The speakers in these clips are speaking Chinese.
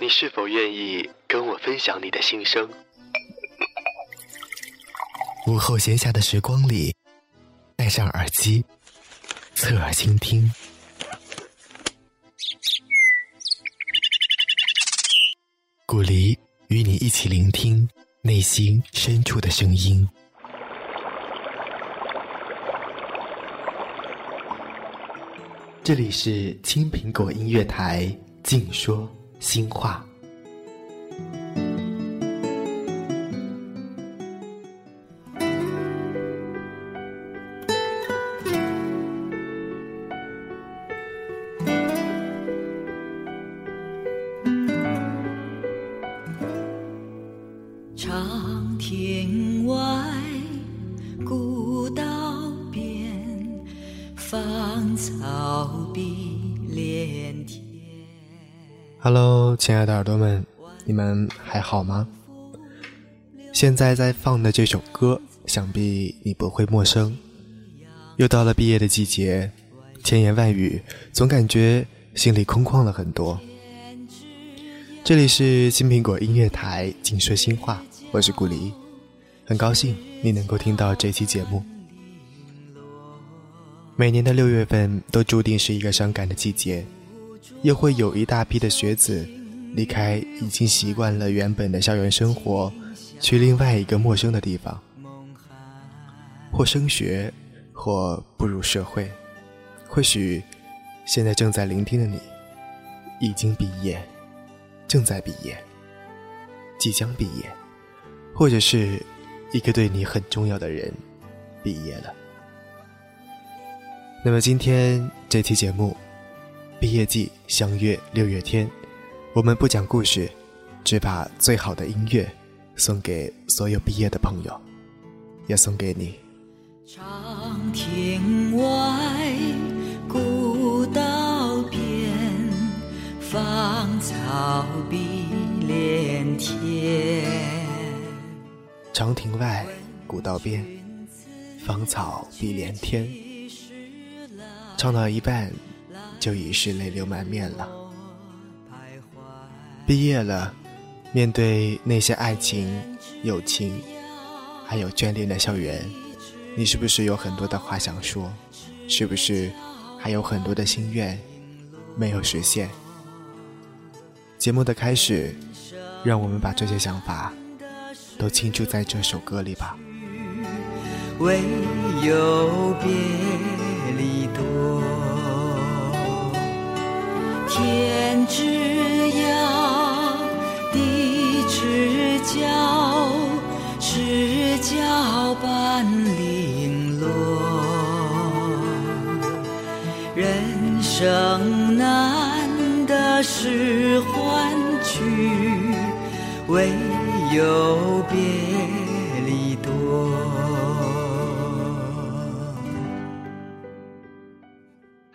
你是否愿意跟我分享你的心声？午后闲暇的时光里，戴上耳机，侧耳倾听。古离与你一起聆听内心深处的声音。这里是青苹果音乐台，静说心话长亭外古道边芳草碧连天。Hello，亲爱的耳朵们，你们还好吗？现在在放的这首歌，想必你不会陌生。又到了毕业的季节，千言万语，总感觉心里空旷了很多。这里是金苹果音乐台，静说心话，我是古离，很高兴你能够听到这期节目。每年的六月份都注定是一个伤感的季节。又会有一大批的学子离开已经习惯了原本的校园生活，去另外一个陌生的地方，或升学，或步入社会。或许现在正在聆听的你，已经毕业，正在毕业，即将毕业，或者是一个对你很重要的人毕业了。那么今天这期节目。毕业季相约六月天，我们不讲故事，只把最好的音乐送给所有毕业的朋友，也送给你。长亭外，古道边，芳草碧连天。长亭外，古道边，芳草碧连天。唱到一半。就已是泪流满面了。毕业了，面对那些爱情、友情，还有眷恋的校园，你是不是有很多的话想说？是不是还有很多的心愿没有实现？节目的开始，让我们把这些想法都倾注在这首歌里吧。唯有别离多。天之涯，地之角，知交半零落。人生难得是欢聚，唯有别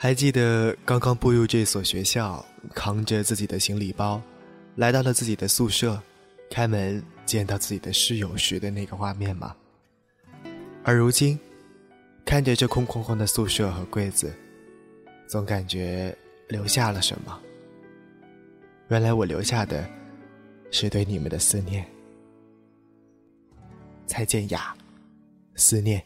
还记得刚刚步入这所学校，扛着自己的行李包，来到了自己的宿舍，开门见到自己的室友时的那个画面吗？而如今，看着这空空空的宿舍和柜子，总感觉留下了什么。原来我留下的，是对你们的思念。蔡健雅，思念。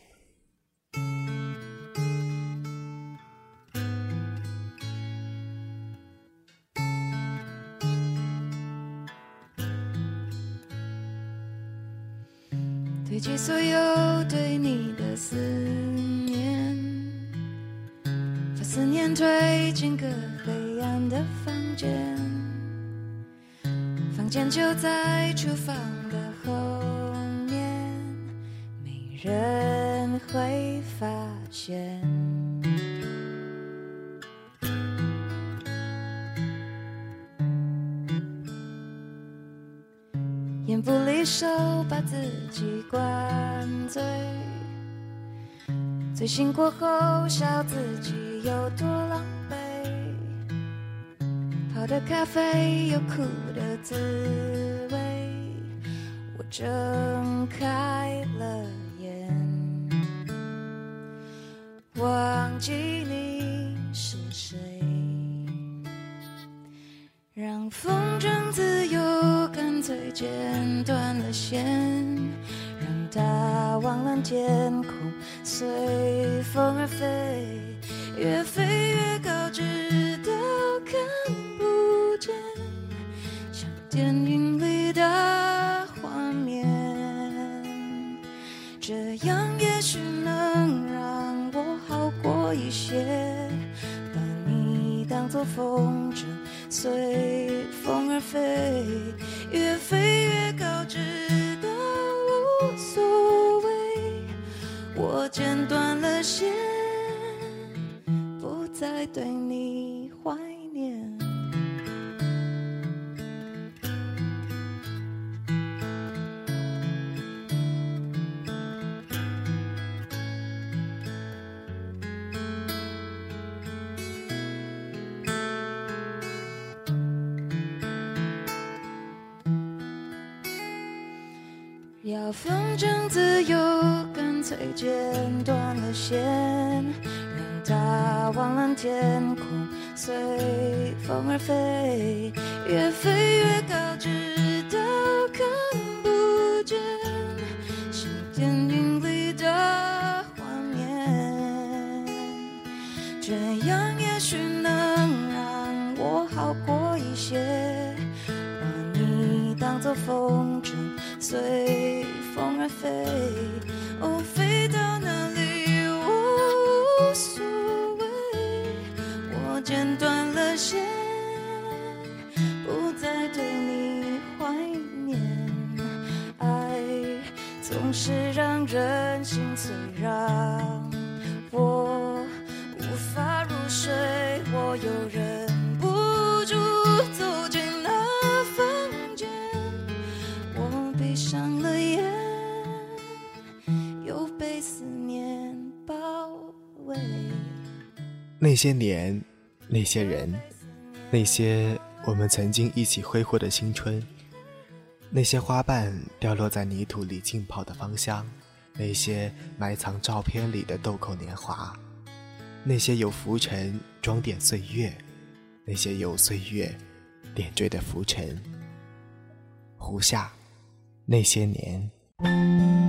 所有对你的思念，把思念推进个黑暗的房间，房间就在厨房的后面，没人会发现。烟不离手，把自己灌醉。醉醒过后，笑自己有多狼狈。泡的咖啡有苦的滋味。我睁开了眼，忘记你是谁，让风筝自由，干脆。剪断了线，它望蓝天空，随风而飞，越飞越高，直到看不见，像电影里的画面。这样也许能让我好过一些，把你当作风筝，随风而飞，越飞越高，直我剪断了线，不再对你天空，随风而飞，越飞越高，直到看不见，像电影里的画面。这样也许能让我好过一些，把你当作风筝。随风而飞，总是让人心碎，让我无法入睡。我又忍不住走进了房间。我闭上了眼，又被思念包围。那些年，那些人，那些我们曾经一起挥霍的青春，那些花瓣掉落在泥土里浸泡的芳香，那些埋藏照片里的豆蔻年华，那些有浮尘装点岁月，那些有岁月点缀的浮尘。胡夏，那些年。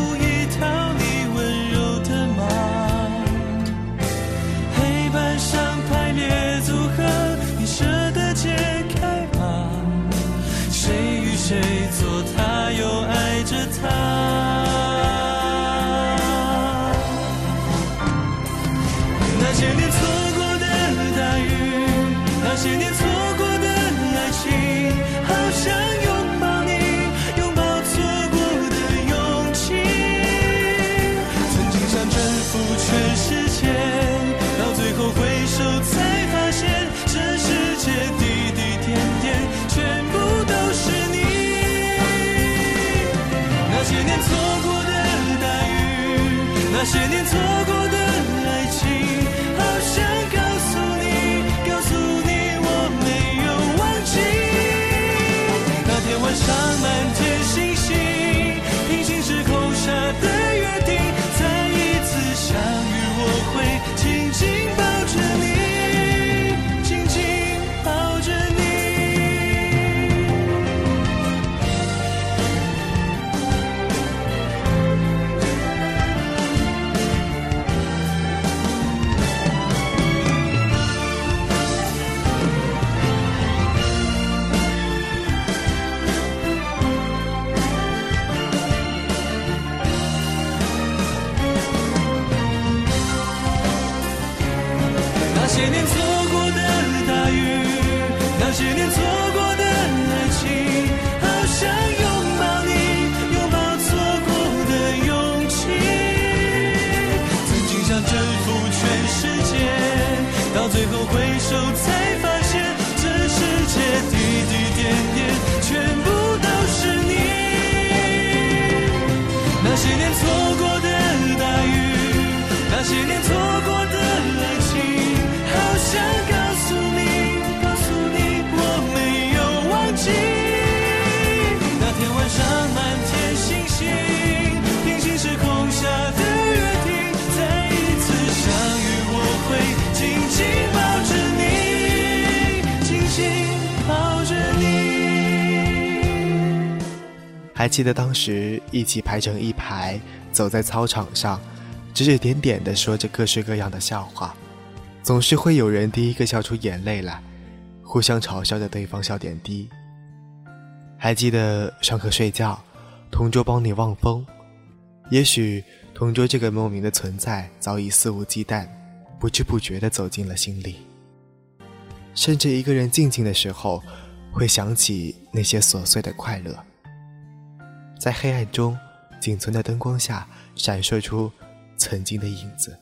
那些年错那还记得当时一起排成一排，走在操场上，指指点点地说着各式各样的笑话，总是会有人第一个笑出眼泪来，互相嘲笑着对方笑点低。还记得上课睡觉，同桌帮你望风，也许同桌这个莫名的存在早已肆无忌惮，不知不觉地走进了心里。甚至一个人静静的时候，会想起那些琐碎的快乐。在黑暗中，仅存的灯光下闪烁出曾经的影子。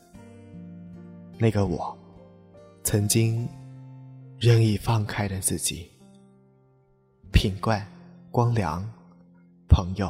那个我，曾经任意放开了自己。品冠、光良，朋友。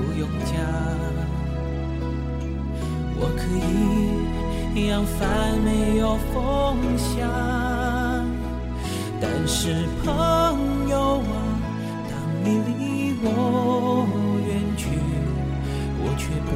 不用讲。我可以扬帆，没有风向。但是朋友啊，当你离我远去，我却不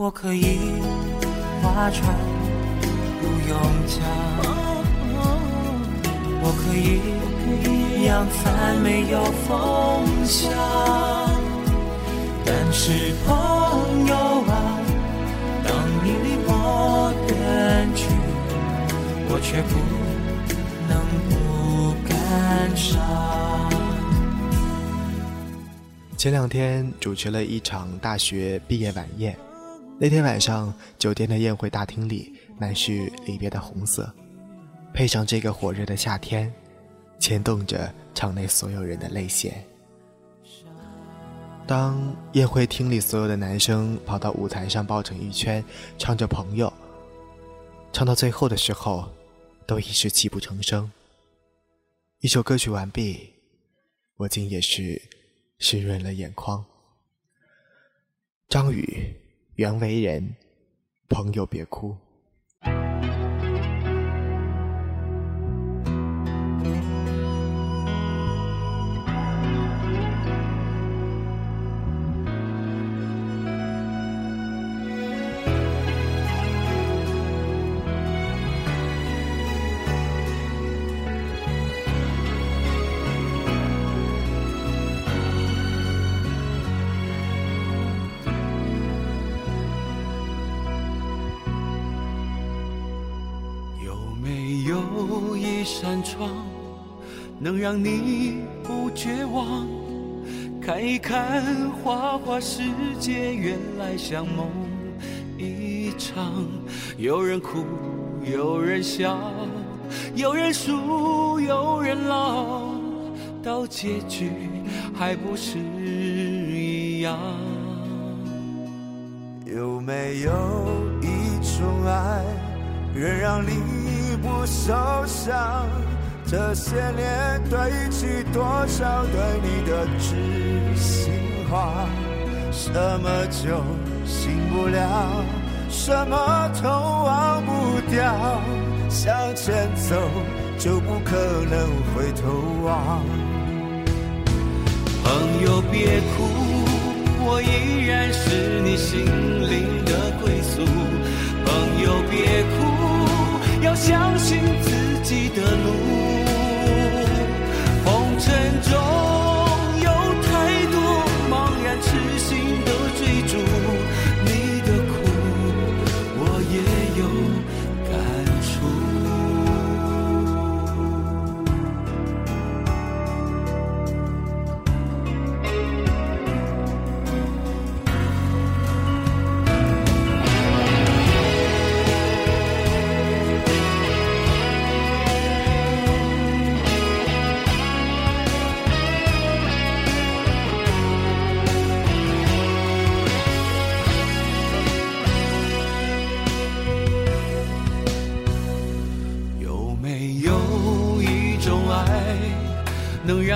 我可以划船不用桨，我可以扬帆没有风向，但是朋友啊，当你离我远去，我却不能不感伤。前两天主持了一场大学毕业晚宴，那天晚上酒店的宴会大厅里满是离别的红色，配上这个火热的夏天，牵动着场内所有人的泪腺。当宴会厅里所有的男生跑到舞台上抱成一圈，唱着《朋友》，唱到最后的时候，都已是泣不成声。一首歌曲完毕，我竟也是湿润了眼眶。张宇，袁为人，朋友别哭。能让你不绝望？看一看花花世界，原来像梦一场。有人哭，有人笑，有人输，有人老，到结局还不是一样？有没有一种爱，能让你不受伤？这些年堆积多少对你的知心话？什么酒醒不了，什么痛忘不掉？向前走就不可能回头望。朋友别哭，我依然是你心灵的归宿。朋友别哭，要相信自己的路。尘中有太多茫然痴心的追逐，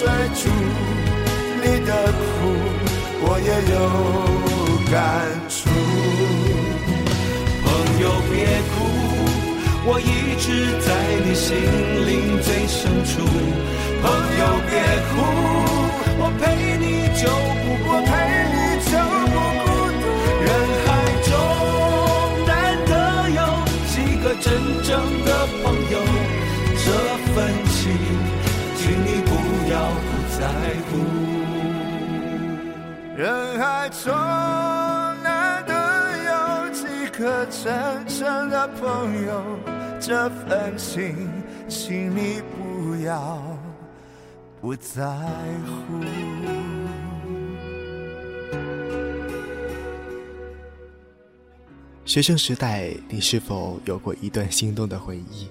追逐，你的苦我也有感触。朋友别哭，我一直在你心灵最深处。朋友别哭，我陪你就不孤独。人海中难得有几个真正的朋友，这份情，要不在乎。人海中难得有几个真正的朋友，这份情，请你不要不在乎。学生时代，你是否有过一段心动的回忆？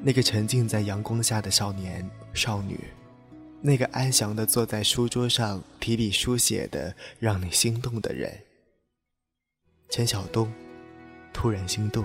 那个沉浸在阳光下的少年少女，那个安详的坐在书桌上提笔书写的让你心动的人。陈晓东，突然心动。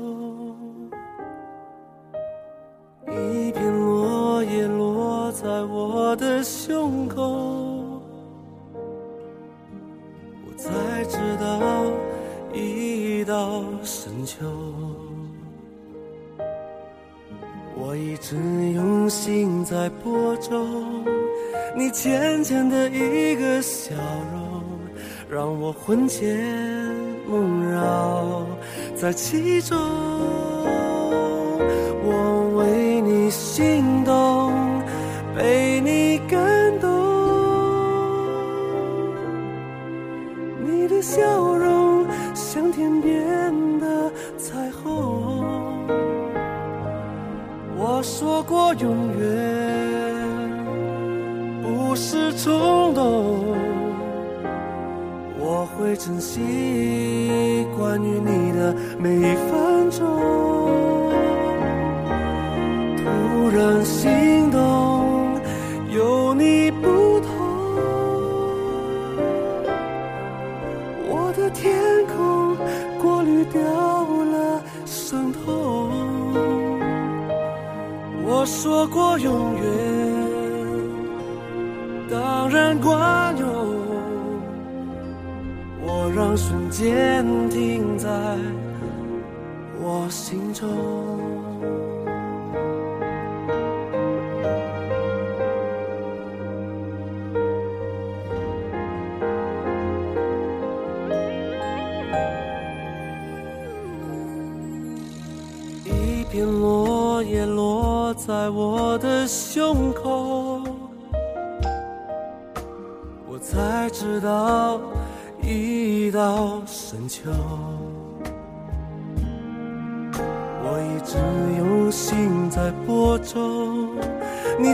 胸口，我才知道已到深秋。我一直用心在播种，你浅浅的一个笑容，让我魂牵梦绕在其中。心中。一片落叶落在我的胸口，我才知道已到深秋。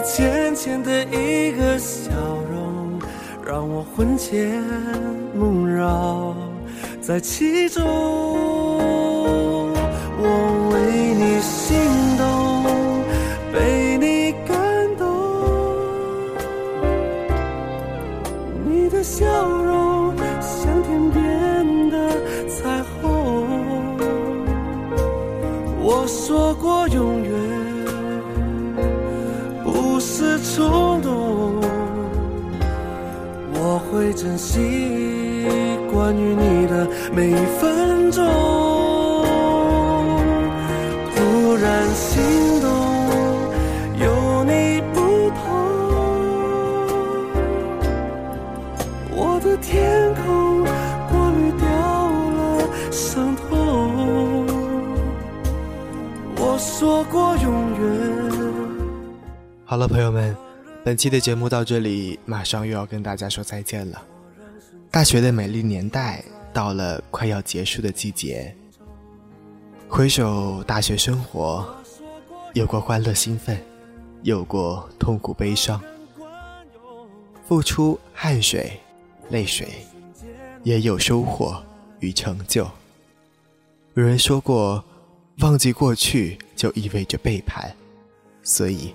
浅浅的一个笑容，让我魂牵梦绕在其中。我为你心动，被你感动。你的笑容像天边的彩虹。我说过永远朋友们，本期的节目到这里，马上又要跟大家说再见了。大学的美丽年代到了，快要结束的季节。回首大学生活。有过欢乐兴奋，有过痛苦悲伤，付出汗水、泪水，也有收获与成就。有人说过，忘记过去就意味着背叛，所以，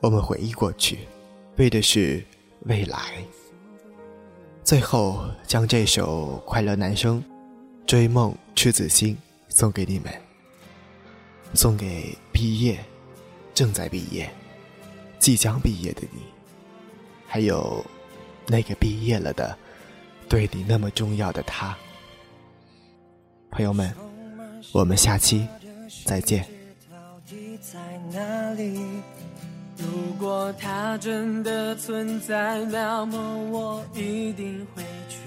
我们回忆过去，为的是未来。最后，将这首《快乐男声》追梦赤子心送给你们，送给毕业、正在毕业、即将毕业的你，还有那个毕业了的、对你那么重要的他。朋友们，我们下期再见。如果它真的存在，那么我一定会去。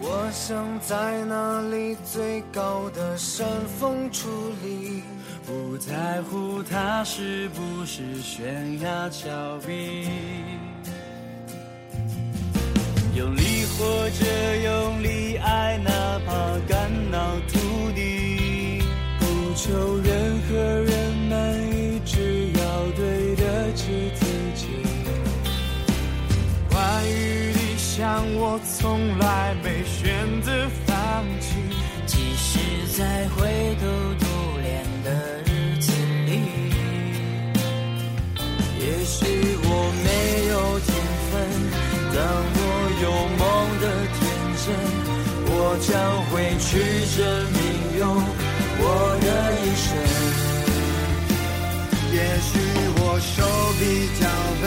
我想在那里最高的山峰矗立，不在乎它是不是悬崖峭壁。用力或者用力爱，哪怕肝脑涂地，不求从来没选择放弃。即使在灰头土脸的日子里，也许我没有天分，但我有梦的天真。我将会去证明用我的一生。也许我手比较笨，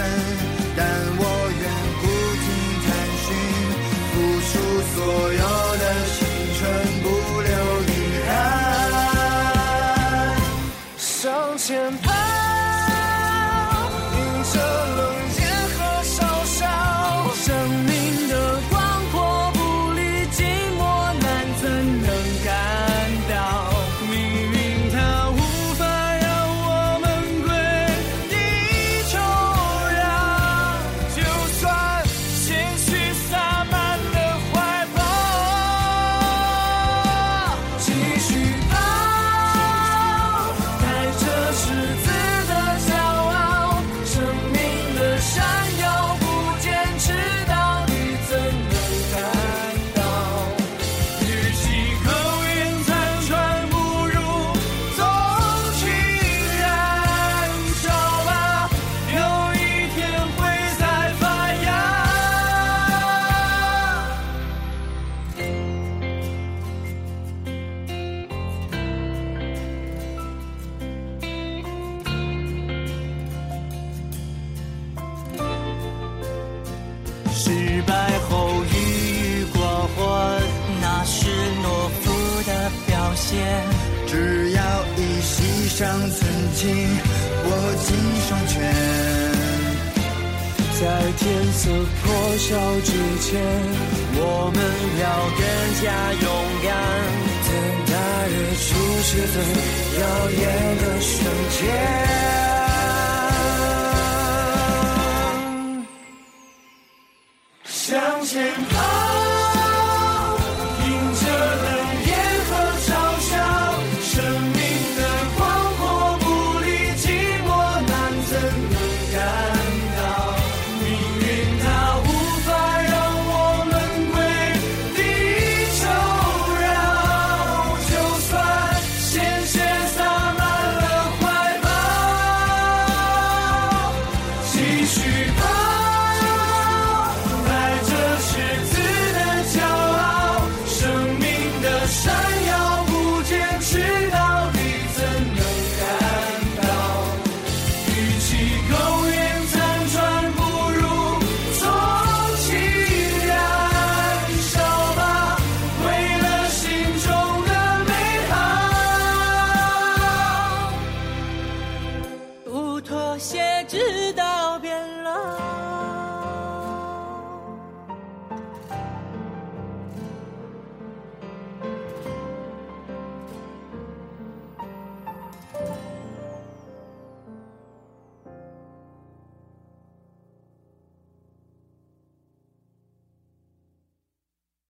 像曾经，握紧双拳。在天色破晓之前，我们要更加勇敢。等待日出时最耀眼的瞬间。